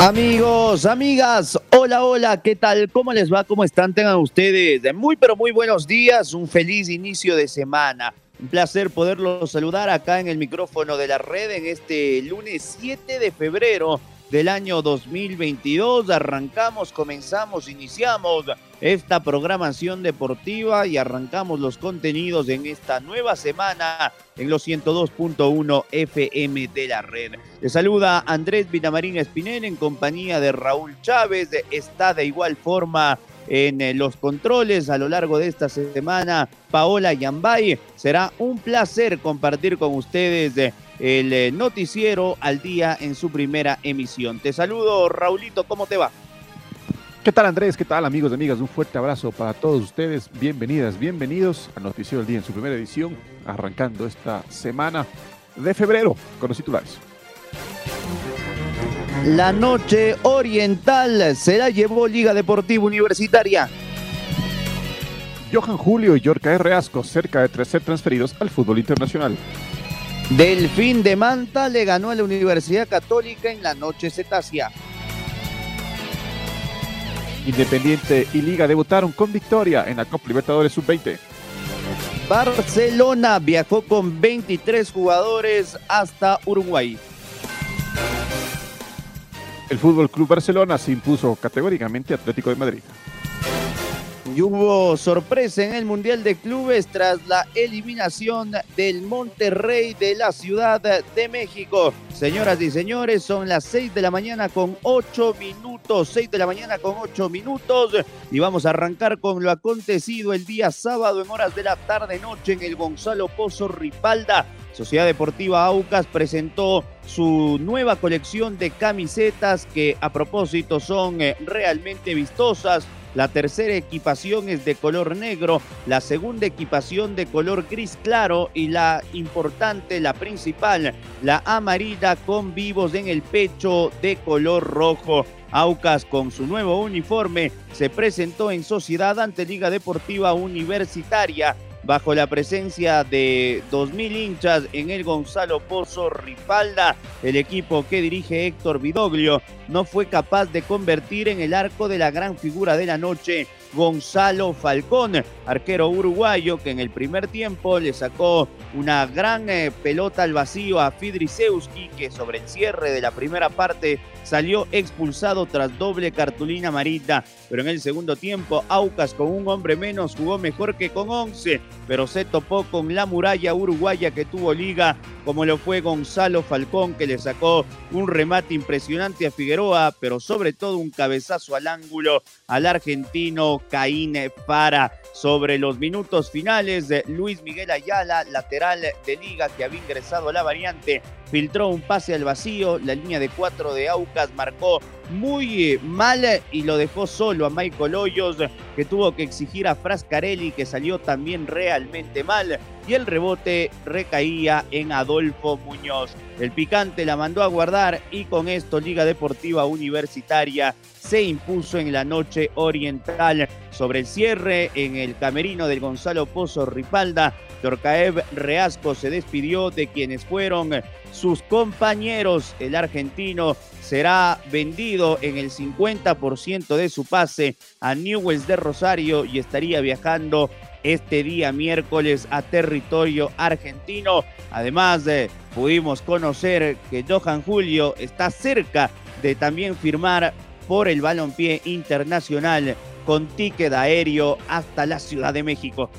Amigos, amigas, hola, hola, ¿qué tal? ¿Cómo les va? ¿Cómo están? Tengan ustedes muy, pero muy buenos días, un feliz inicio de semana. Un placer poderlos saludar acá en el micrófono de la red en este lunes 7 de febrero del año 2022. Arrancamos, comenzamos, iniciamos esta programación deportiva y arrancamos los contenidos en esta nueva semana en los 102.1 FM de la red. Le saluda Andrés Vinamarín Espinel en compañía de Raúl Chávez. Está de igual forma en eh, los controles a lo largo de esta semana Paola Yambay. Será un placer compartir con ustedes eh, el eh, noticiero al día en su primera emisión. Te saludo, Raulito, ¿cómo te va? ¿Qué tal Andrés? ¿Qué tal amigos y amigas? Un fuerte abrazo para todos ustedes. Bienvenidas, bienvenidos al Noticiero del Día en su primera edición, arrancando esta semana de febrero con los titulares. La noche oriental se la llevó Liga Deportiva Universitaria. Johan Julio y Yorka R. Asco, cerca de tres ser transferidos al fútbol internacional. Delfín de Manta le ganó a la Universidad Católica en la noche cetácea. Independiente y Liga debutaron con victoria en la Copa Libertadores Sub-20. Barcelona viajó con 23 jugadores hasta Uruguay. El Fútbol Club Barcelona se impuso categóricamente Atlético de Madrid. Y hubo sorpresa en el Mundial de Clubes tras la eliminación del Monterrey de la Ciudad de México. Señoras y señores, son las 6 de la mañana con 8 minutos. 6 de la mañana con 8 minutos. Y vamos a arrancar con lo acontecido el día sábado en horas de la tarde-noche en el Gonzalo Pozo Ripalda. Sociedad Deportiva Aucas presentó su nueva colección de camisetas que a propósito son eh, realmente vistosas la tercera equipación es de color negro, la segunda equipación de color gris claro y la importante, la principal, la amarilla con vivos en el pecho de color rojo. Aucas con su nuevo uniforme se presentó en sociedad ante Liga Deportiva Universitaria bajo la presencia de 2.000 hinchas en el Gonzalo Pozo Ripalda. El equipo que dirige Héctor Vidoglio no fue capaz de convertir en el arco de la gran figura de la noche Gonzalo Falcón, arquero uruguayo que en el primer tiempo le sacó una gran eh, pelota al vacío a Fidrisewski que sobre el cierre de la primera parte salió expulsado tras doble cartulina marita. Pero en el segundo tiempo, Aucas con un hombre menos jugó mejor que con 11, pero se topó con la muralla uruguaya que tuvo liga, como lo fue Gonzalo Falcón, que le sacó un remate impresionante a Figueroa, pero sobre todo un cabezazo al ángulo al argentino Caín Fara. Sobre los minutos finales, Luis Miguel Ayala, lateral de liga que había ingresado a la variante, filtró un pase al vacío, la línea de cuatro de Aucas marcó muy eh, mal y lo dejó solo a Michael Hoyos, que tuvo que exigir a Frascarelli, que salió también realmente mal, y el rebote recaía en Adolfo Muñoz. El picante la mandó a guardar y con esto Liga Deportiva Universitaria se impuso en la noche oriental. Sobre el cierre en el camerino del Gonzalo Pozo Ripalda, Torcaev Reasco se despidió de quienes fueron sus compañeros. El argentino será vendido en el 50% de su pase a Newells de Rosario y estaría viajando este día miércoles a territorio argentino. Además, eh, pudimos conocer que Johan Julio está cerca de también firmar por el balompié internacional con ticket aéreo hasta la Ciudad de México.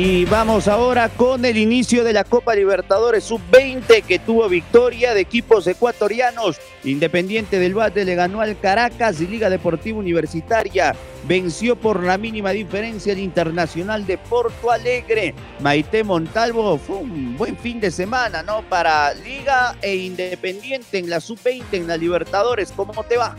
Y vamos ahora con el inicio de la Copa Libertadores Sub-20 que tuvo victoria de equipos ecuatorianos. Independiente del Bate le ganó al Caracas y Liga Deportiva Universitaria venció por la mínima diferencia el Internacional de Porto Alegre. Maite Montalvo fue un buen fin de semana, ¿no? Para Liga e Independiente en la Sub-20 en la Libertadores. ¿Cómo te va?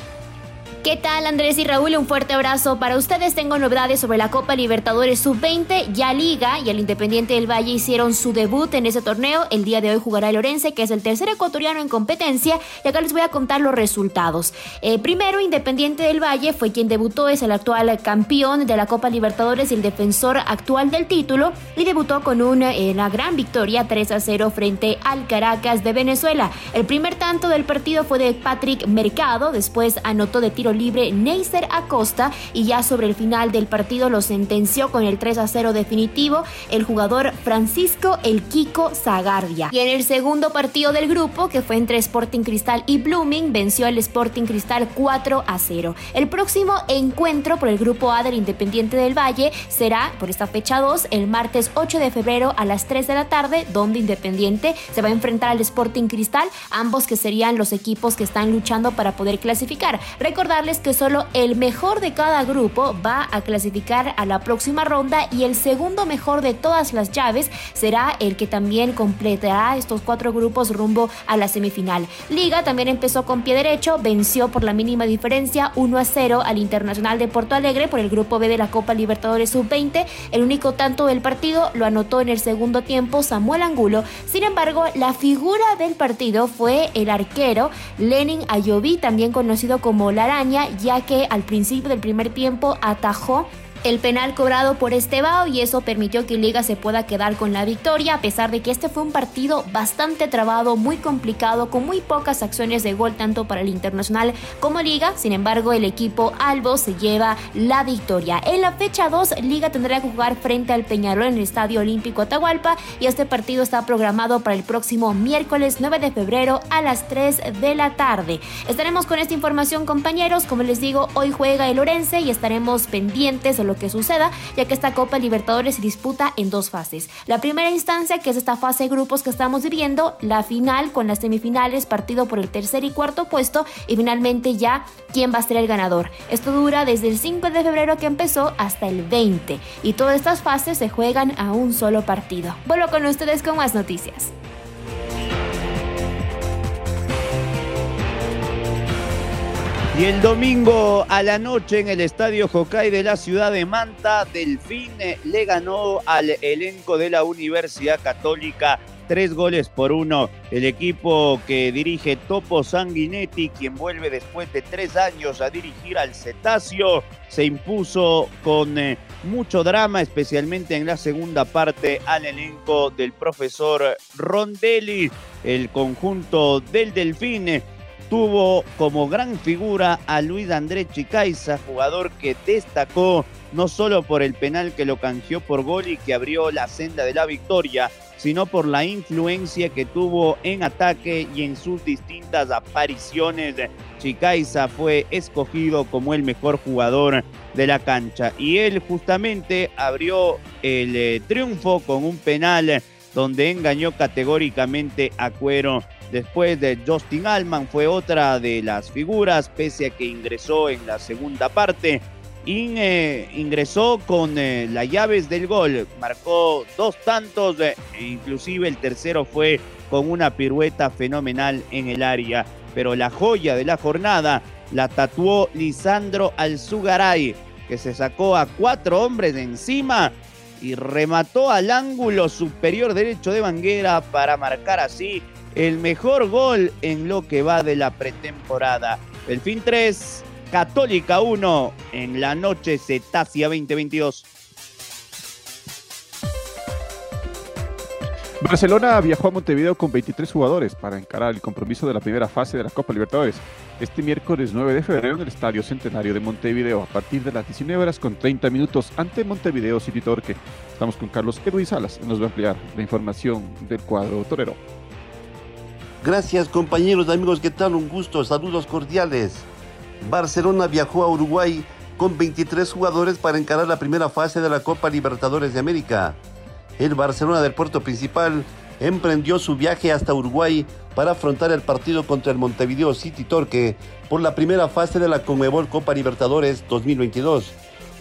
¿Qué tal Andrés y Raúl? Un fuerte abrazo para ustedes. Tengo novedades sobre la Copa Libertadores Sub-20. Ya Liga y el Independiente del Valle hicieron su debut en ese torneo. El día de hoy jugará el Orense, que es el tercer ecuatoriano en competencia. Y acá les voy a contar los resultados. Eh, primero, Independiente del Valle fue quien debutó, es el actual campeón de la Copa Libertadores y el defensor actual del título. Y debutó con una, eh, una gran victoria 3 a 0 frente al Caracas de Venezuela. El primer tanto del partido fue de Patrick Mercado. Después anotó de tiro libre Neisser Acosta y ya sobre el final del partido lo sentenció con el 3 a 0 definitivo el jugador Francisco El Kiko Zagardia. Y en el segundo partido del grupo, que fue entre Sporting Cristal y Blooming, venció el Sporting Cristal 4 a 0. El próximo encuentro por el grupo A del Independiente del Valle será por esta fecha 2 el martes 8 de febrero a las 3 de la tarde, donde Independiente se va a enfrentar al Sporting Cristal, ambos que serían los equipos que están luchando para poder clasificar. Recordar que solo el mejor de cada grupo va a clasificar a la próxima ronda y el segundo mejor de todas las llaves será el que también completará estos cuatro grupos rumbo a la semifinal. Liga también empezó con pie derecho, venció por la mínima diferencia 1 a 0 al Internacional de Porto Alegre por el grupo B de la Copa Libertadores Sub-20. El único tanto del partido lo anotó en el segundo tiempo Samuel Angulo. Sin embargo, la figura del partido fue el arquero Lenin Ayoví, también conocido como La Ya que al principio del primer tiempo atajó el penal cobrado por Estebao y eso permitió que Liga se pueda quedar con la victoria a pesar de que este fue un partido bastante trabado, muy complicado, con muy pocas acciones de gol tanto para el Internacional como Liga. Sin embargo, el equipo Albo se lleva la victoria. En la fecha 2, Liga tendrá que jugar frente al Peñarol en el Estadio Olímpico Atahualpa y este partido está programado para el próximo miércoles 9 de febrero a las 3 de la tarde. Estaremos con esta información compañeros, como les digo, hoy juega el Orense y estaremos pendientes lo que suceda, ya que esta Copa Libertadores se disputa en dos fases. La primera instancia, que es esta fase de grupos que estamos viviendo, la final con las semifinales, partido por el tercer y cuarto puesto, y finalmente ya quién va a ser el ganador. Esto dura desde el 5 de febrero que empezó hasta el 20, y todas estas fases se juegan a un solo partido. Vuelvo con ustedes con más noticias. Y el domingo a la noche en el Estadio Hokkaido de la ciudad de Manta, Delfín le ganó al elenco de la Universidad Católica tres goles por uno. El equipo que dirige Topo Sanguinetti, quien vuelve después de tres años a dirigir al Cetáceo, se impuso con eh, mucho drama, especialmente en la segunda parte al elenco del profesor Rondelli. El conjunto del Delfín tuvo como gran figura a Luis Andrés Chicaiza, jugador que destacó no solo por el penal que lo canjeó por gol y que abrió la senda de la victoria, sino por la influencia que tuvo en ataque y en sus distintas apariciones. Chicaiza fue escogido como el mejor jugador de la cancha y él justamente abrió el eh, triunfo con un penal donde engañó categóricamente a Cuero Después de Justin Alman fue otra de las figuras, pese a que ingresó en la segunda parte. Eh, ingresó con eh, las llaves del gol, marcó dos tantos, eh, e inclusive el tercero fue con una pirueta fenomenal en el área. Pero la joya de la jornada la tatuó Lisandro Alzugaray, que se sacó a cuatro hombres de encima y remató al ángulo superior derecho de Banguera para marcar así el mejor gol en lo que va de la pretemporada. El fin 3, Católica 1 en la noche Cetacia 2022. Barcelona viajó a Montevideo con 23 jugadores para encarar el compromiso de la primera fase de la Copa Libertadores este miércoles 9 de febrero en el Estadio Centenario de Montevideo a partir de las 19 horas con 30 minutos ante Montevideo City Torque. Estamos con Carlos Edwin Salas, nos va a ampliar la información del cuadro torero. Gracias compañeros, amigos, ¿qué tal? Un gusto, saludos cordiales. Barcelona viajó a Uruguay con 23 jugadores para encarar la primera fase de la Copa Libertadores de América. el Barcelona del puerto principal emprendió su viaje hasta Uruguay para afrontar el partido contra el Montevideo City Torque por la primera fase de la Conmebol Copa Libertadores 2022.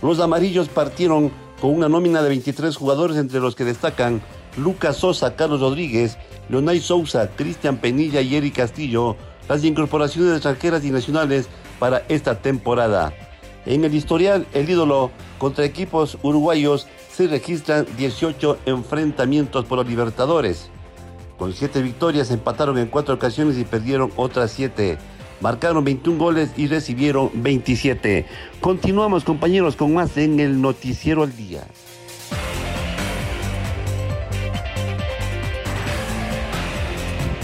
Los amarillos partieron con una nómina de 23 jugadores entre los que destacan Lucas Sosa, Carlos Rodríguez, Leonay Sousa, Cristian Penilla y Eric Castillo, las incorporaciones extranjeras y nacionales para esta temporada. En el historial, el ídolo contra equipos uruguayos se registran 18 enfrentamientos por los Libertadores. Con 7 victorias empataron en 4 ocasiones y perdieron otras 7. Marcaron 21 goles y recibieron 27. Continuamos compañeros con más en el Noticiero al Día.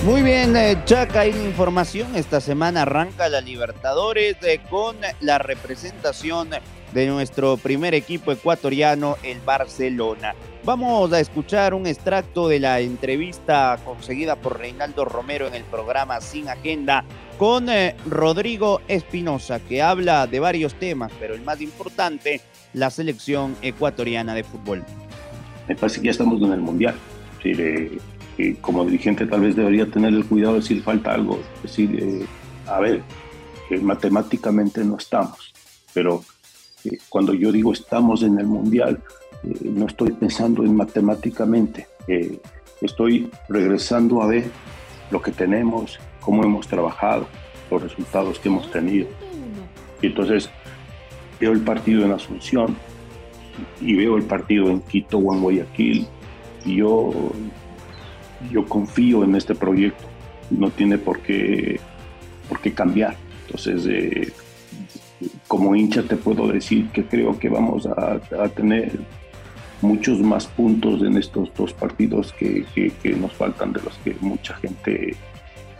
Muy bien, eh, Chaca, hay información. Esta semana arranca la Libertadores eh, con la representación de nuestro primer equipo ecuatoriano, el Barcelona. Vamos a escuchar un extracto de la entrevista conseguida por Reinaldo Romero en el programa Sin Agenda con eh, Rodrigo Espinosa, que habla de varios temas, pero el más importante, la selección ecuatoriana de fútbol. Me parece que ya estamos en el Mundial. Sí, que como dirigente tal vez debería tener el cuidado de decir falta algo, decir, eh, a ver, que matemáticamente no estamos, pero eh, cuando yo digo estamos en el mundial, eh, no estoy pensando en matemáticamente, estoy regresando a ver lo que tenemos, cómo hemos trabajado, los resultados que hemos tenido. Y entonces veo el partido en Asunción y veo el partido en Quito o en Guayaquil y yo yo confío en este proyecto, no tiene por qué, por qué cambiar. Entonces, eh, como hincha te puedo decir que creo que vamos a, tener muchos más puntos en estos dos partidos que, nos faltan de los que mucha gente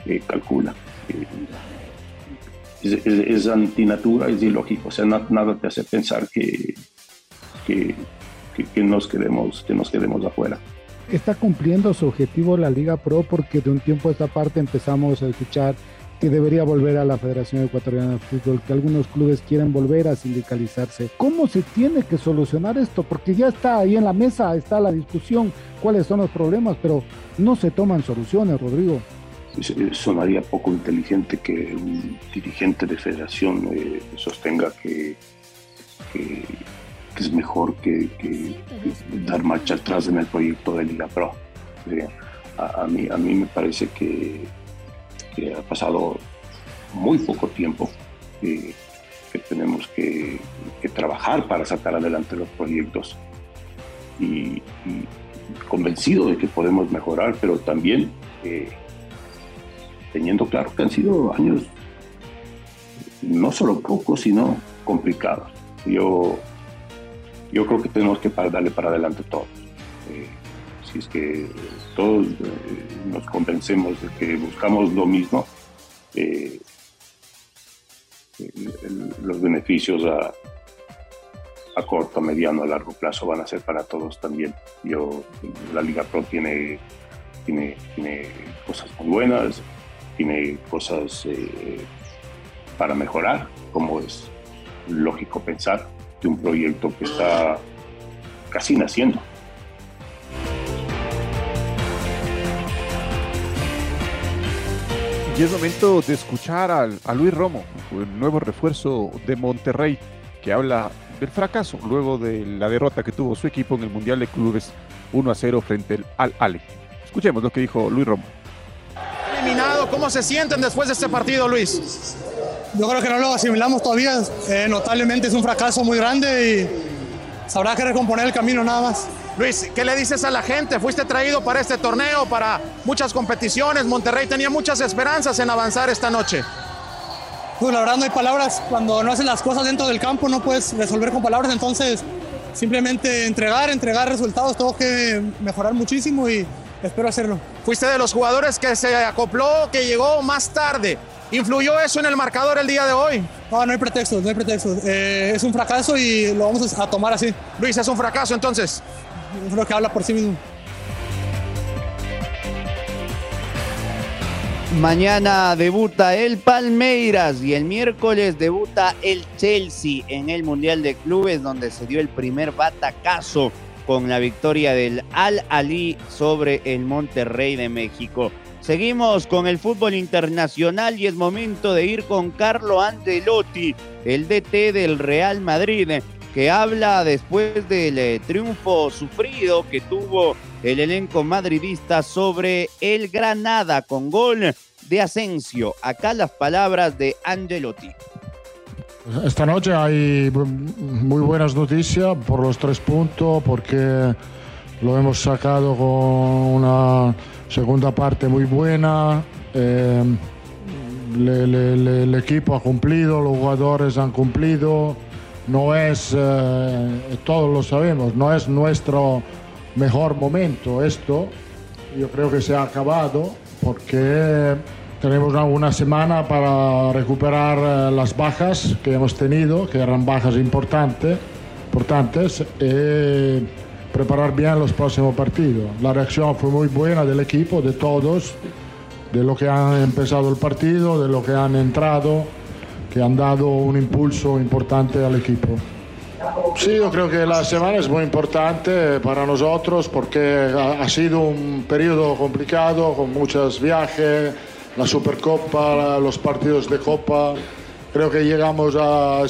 eh, calcula. Eh, es, antinatura, es ilógico, o sea, nada te hace pensar que, que, nos quedemos, que nos quedemos afuera está cumpliendo su objetivo la Liga Pro porque de un tiempo a esta parte empezamos a escuchar que debería volver a la Federación Ecuatoriana de Fútbol, que algunos clubes quieren volver a sindicalizarse. ¿Cómo se tiene que solucionar esto? Porque ya está ahí en la mesa, está la discusión, cuáles son los problemas, pero no se toman soluciones, Rodrigo. Sonaría poco inteligente que un dirigente de federación eh, sostenga que, que que es mejor que, dar marcha atrás en el proyecto de Liga Pro. Eh, a, mí, a mí me parece que, ha pasado muy poco tiempo, que tenemos que, trabajar para sacar adelante los proyectos y, convencido de que podemos mejorar, pero también eh, teniendo claro que han sido años no solo pocos, sino complicados. Yo yo creo que tenemos que darle para adelante todos. Eh, si es que todos eh, nos convencemos de que buscamos lo mismo, eh, los beneficios a, corto, mediano, a largo plazo van a ser para todos también. Yo, la Liga Pro tiene, tiene, tiene cosas muy buenas, tiene cosas para mejorar, como es lógico pensar un proyecto que está casi naciendo. Y es momento de escuchar a Luis Romo, el nuevo refuerzo de Monterrey, que habla del fracaso luego de la derrota que tuvo su equipo en el Mundial de Clubes 1 a 0 frente al Ale. Escuchemos lo que dijo Luis Romo. Eliminado, ¿cómo se sienten después de este partido, Luis? Yo creo que no lo asimilamos todavía. Eh, notablemente es un fracaso muy grande y habrá que recomponer el camino nada más. Luis, ¿qué le dices a la gente? Fuiste traído para este torneo, para muchas competiciones. Monterrey tenía muchas esperanzas en avanzar esta noche. Pues la verdad no hay palabras. Cuando no haces las cosas dentro del campo no puedes resolver con palabras. Entonces simplemente entregar, entregar resultados. Tengo que mejorar muchísimo y espero hacerlo. Fuiste de los jugadores que se acopló, que llegó más tarde. ¿Influyó eso en el marcador el día de hoy? No, no hay pretextos, no hay pretextos. Eh, es un fracaso y lo vamos a tomar así. Luis, es un fracaso entonces. Creo que habla por sí mismo. Mañana debuta el Palmeiras y el miércoles debuta el Chelsea en el Mundial de Clubes donde se dio el primer batacazo con la victoria del Al Ali sobre el Monterrey de México. Seguimos con el fútbol internacional y es momento de ir con Carlo Ancelotti, el DT del Real Madrid, que habla después del eh, triunfo sufrido que tuvo el elenco madridista sobre el Granada con gol de Asensio. Acá las palabras de Angelotti. Esta noche hay muy buenas noticias por los tres puntos, porque lo hemos sacado con una segunda parte muy buena. Eh, el equipo ha cumplido, los jugadores han cumplido. No es, eh, todos lo sabemos, no es nuestro mejor momento esto. Yo creo que se ha acabado porque tenemos una, semana para recuperar eh, las bajas que hemos tenido, que eran bajas importantes, importantes y preparar bien los próximos partidos. La reacción fue muy buena del equipo, de todos, de lo que han empezado el partido, de lo que han entrado, que han dado un impulso importante al equipo. Sí, yo creo que la semana es muy importante para nosotros porque ha sido un periodo complicado con muchos viajes la Supercopa, los partidos de Copa. Creo que llegamos a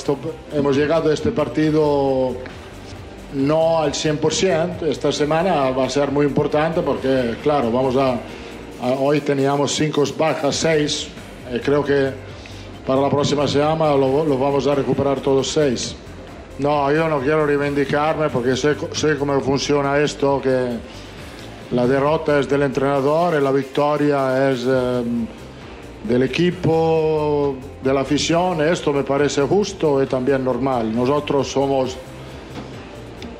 hemos llegado a este partido no al 100%. Esta semana va a ser muy importante porque, claro, vamos a, hoy teníamos cinco bajas, seis. Eh, creo que para la próxima semana lo, lo, vamos a recuperar todos seis. No, yo no quiero reivindicarme porque sé, sé cómo funciona esto, que la derrota es del entrenador y la victoria es em, del equipo, de la afición. Esto me parece justo y también normal. Nosotros somos,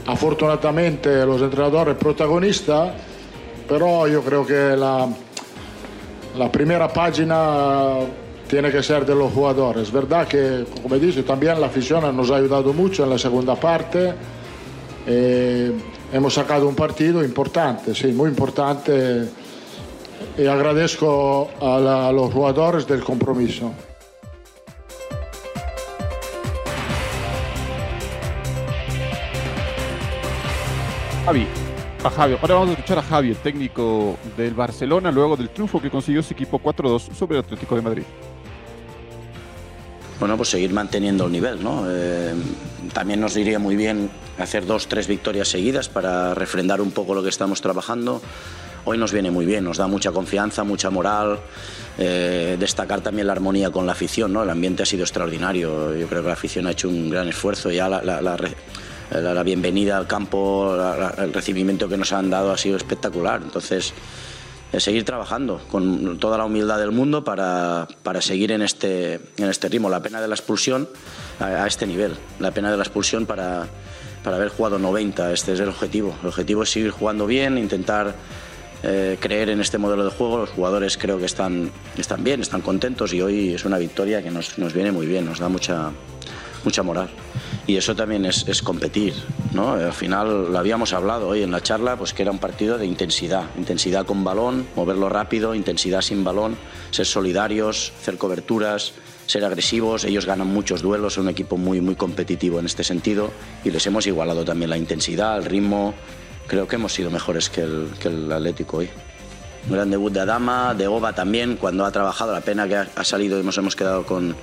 afortunadamente, los entrenadores protagonistas, pero yo creo que la, la primera página tiene que ser de los jugadores. Es verdad que, como dice, la afición nos ha ayudado mucho en la segunda parte. Eh, hemos sacado un partido importante, sí, muy importante y agradezco a, la, a los jugadores del compromiso. A Javi. Ahora vamos a escuchar a Javi, el técnico del Barcelona, luego del triunfo que consiguió su equipo 4-2 sobre el Atlético de Madrid. Bueno, pues seguir manteniendo el nivel, ¿no? Eh, también nos iría muy bien hacer dos, tres victorias seguidas para refrendar un poco lo que estamos trabajando. Hoy nos viene muy bien, nos da mucha confianza, mucha moral. Eh, destacar también la armonía con la afición, ¿no? El ambiente ha sido extraordinario. Yo creo que la afición ha hecho un gran esfuerzo. Ya la, la, la, bienvenida al campo, el recibimiento que nos han dado ha sido espectacular. Entonces, seguir trabajando con toda la humildad del mundo para, para seguir en este, en este ritmo. La pena de la expulsión a, este nivel, la pena de la expulsión para, para haber jugado 90, este es el objetivo. El objetivo es seguir jugando bien, intentar eh, creer en este modelo de juego. Los jugadores creo que están, están bien, están contentos y hoy es una victoria que nos, nos viene muy bien, nos da mucha, mucha moral. Y eso también es, competir, ¿no? Al final lo habíamos hablado hoy en la charla, pues que era un partido de intensidad, intensidad con balón, moverlo rápido, intensidad sin balón, ser solidarios, hacer coberturas, ser agresivos. Ellos ganan muchos duelos, son un equipo muy, muy competitivo en este sentido y les hemos igualado también la intensidad, el ritmo. Creo que hemos sido mejores que el, que Atlético hoy. Un gran debut de Adama, de Oba también, cuando ha trabajado. La pena que ha, ha salido y nos hemos quedado con,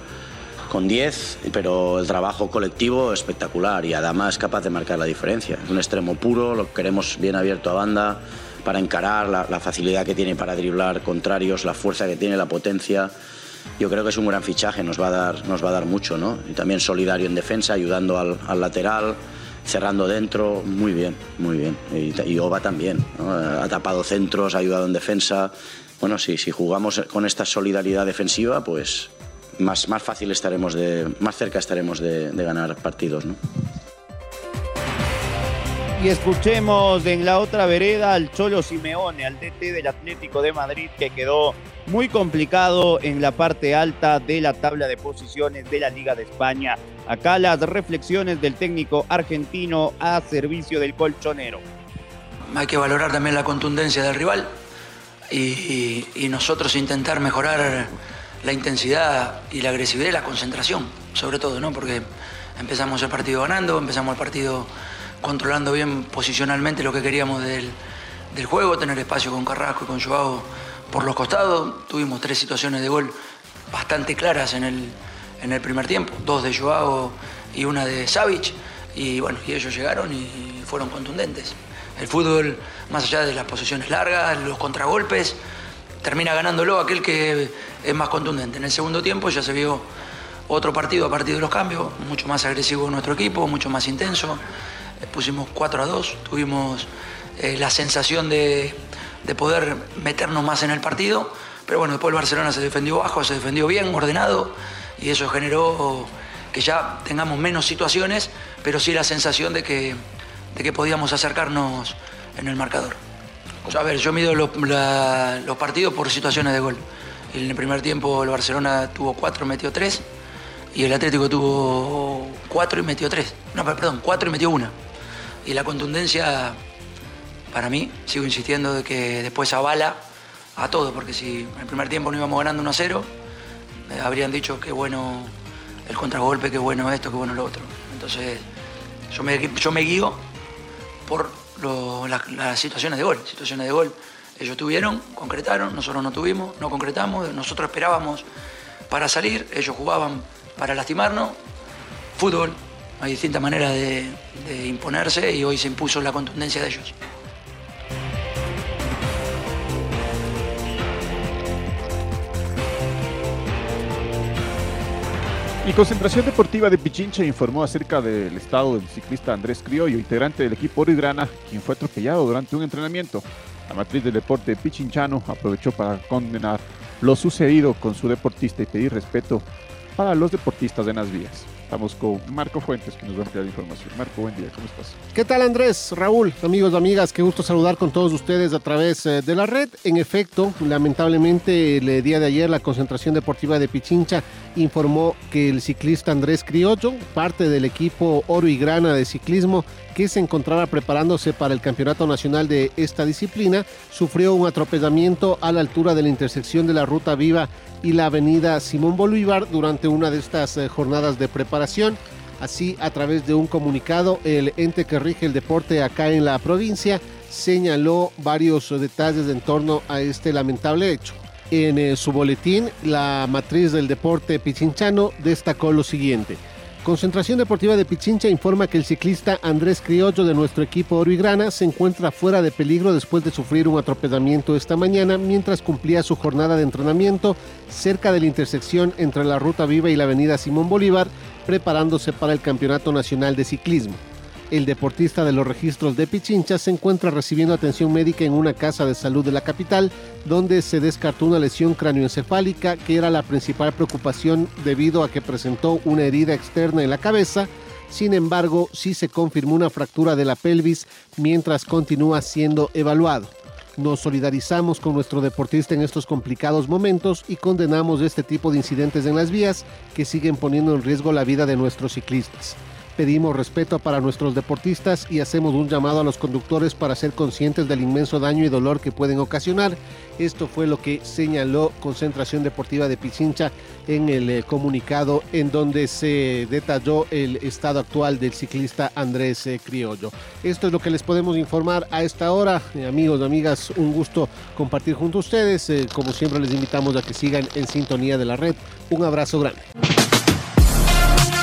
con 10, pero el trabajo colectivo espectacular y Adama es capaz de marcar la diferencia. Es un extremo puro, lo queremos bien abierto a banda para encarar, la, la, facilidad que tiene para driblar contrarios, la fuerza que tiene, la potencia. Yo creo que es un gran fichaje, nos va a dar, nos va a dar mucho, ¿no? Y también solidario en defensa, ayudando al, al lateral, cerrando dentro, muy bien, muy bien. Y, y Oba también, ¿no? ha tapado centros, ha ayudado en defensa. Bueno, sí, si jugamos con esta solidaridad defensiva, pues más, más fácil estaremos de, más cerca estaremos de, de ganar partidos, ¿no? Y escuchemos en la otra vereda al Cholo Simeone, al DT del Atlético de Madrid, que quedó muy complicado en la parte alta de la tabla de posiciones de la Liga de España. Acá las reflexiones del técnico argentino a servicio del colchonero. Hay que valorar también la contundencia del rival y, y, y nosotros intentar mejorar la intensidad y la agresividad y la concentración, sobre todo, ¿no? Porque empezamos el partido ganando, empezamos el partido controlando bien posicionalmente lo que queríamos del, del juego, tener espacio con Carrasco y con Joao por los costados. Tuvimos tres situaciones de gol bastante claras en el, en el primer tiempo, dos de Joao y una de Savic. Y bueno, y ellos llegaron y fueron contundentes. El fútbol, más allá de las posiciones largas, los contragolpes, termina ganándolo aquel que es más contundente. En el segundo tiempo ya se vio otro partido a partir de los cambios, mucho más agresivo nuestro equipo, mucho más intenso. Eh, pusimos 4 a 2, tuvimos eh, la sensación de, de poder meternos más en el partido, pero bueno, después el Barcelona se defendió bajo, se defendió bien, ordenado, y eso generó que ya tengamos menos situaciones, pero sí la sensación de que, de que podíamos acercarnos en el marcador. A ver, yo mido los, partidos por situaciones de gol. En el primer tiempo el Barcelona tuvo cuatro, metió tres. Y el Atlético tuvo cuatro y metió tres. No, perdón, cuatro y metió una. Y la contundencia, para mí, sigo insistiendo de que después avala a todo. Porque si en el primer tiempo no íbamos ganando 1 a 0, eh, habrían dicho qué bueno el contragolpe, qué bueno esto, qué bueno lo otro. Entonces, yo me, yo me guío por la- las situaciones de gol. Situaciones de gol ellos tuvieron, concretaron, nosotros no tuvimos, no concretamos, nosotros esperábamos para salir, ellos jugaban para lastimarnos. Fútbol, hay distintas maneras de imponerse y hoy se impuso la contundencia de ellos. Y Concentración Deportiva de Pichincha informó acerca del estado del ciclista Andrés Criollo, integrante del equipo Origrana, quien fue atropellado durante un entrenamiento. La matriz del deporte pichinchano aprovechó para condenar lo sucedido con su deportista y pedir respeto para los deportistas en las vías. Estamos con Marco Fuentes, que nos va a ampliar información. Marco, buen día, ¿cómo estás? ¿Qué tal Andrés, Raúl, amigos, amigas? Qué gusto saludar con todos ustedes a través eh, de la red. En efecto, lamentablemente el eh, día de ayer la concentración deportiva de Pichincha informó que el ciclista Andrés Criollo, parte del equipo Oro y Grana de ciclismo que se encontraba preparándose para el campeonato nacional de esta disciplina, sufrió un atropellamiento a la altura de la intersección de la Ruta Viva y la avenida Simón Bolívar durante una de estas eh, jornadas de preparación. Así, a través de un comunicado, el ente que rige el deporte acá en la provincia señaló varios detalles en torno a este lamentable hecho. En eh, su boletín, la matriz del deporte pichinchano destacó lo siguiente. Concentración Deportiva de Pichincha informa que el ciclista Andrés Criollo de nuestro equipo Oro y Grana se encuentra fuera de peligro después de sufrir un atropellamiento esta mañana mientras cumplía su jornada de entrenamiento cerca de la intersección entre la Ruta Viva y la Avenida Simón Bolívar, preparándose para el Campeonato Nacional de Ciclismo. El deportista de los registros de Pichincha se encuentra recibiendo atención médica en una casa de salud de la capital, donde se descartó una lesión cráneoencefálica que era la principal preocupación debido a que presentó una herida externa en la cabeza. Sin embargo, sí se confirmó una fractura de la pelvis mientras continúa siendo evaluado. Nos solidarizamos con nuestro deportista en estos complicados momentos y condenamos este tipo de incidentes en las vías que siguen poniendo en riesgo la vida de nuestros ciclistas. Pedimos respeto para nuestros deportistas y hacemos un llamado a los conductores para ser conscientes del inmenso daño y dolor que pueden ocasionar. Esto fue lo que señaló Concentración Deportiva de Pichincha en el eh, comunicado en donde se detalló el estado actual del ciclista Andrés eh, Criollo. Esto es lo que les podemos informar a esta hora. Eh, amigos, amigas, un gusto compartir junto a ustedes. Como siempre les invitamos a que sigan en sintonía de la red. Un abrazo grande.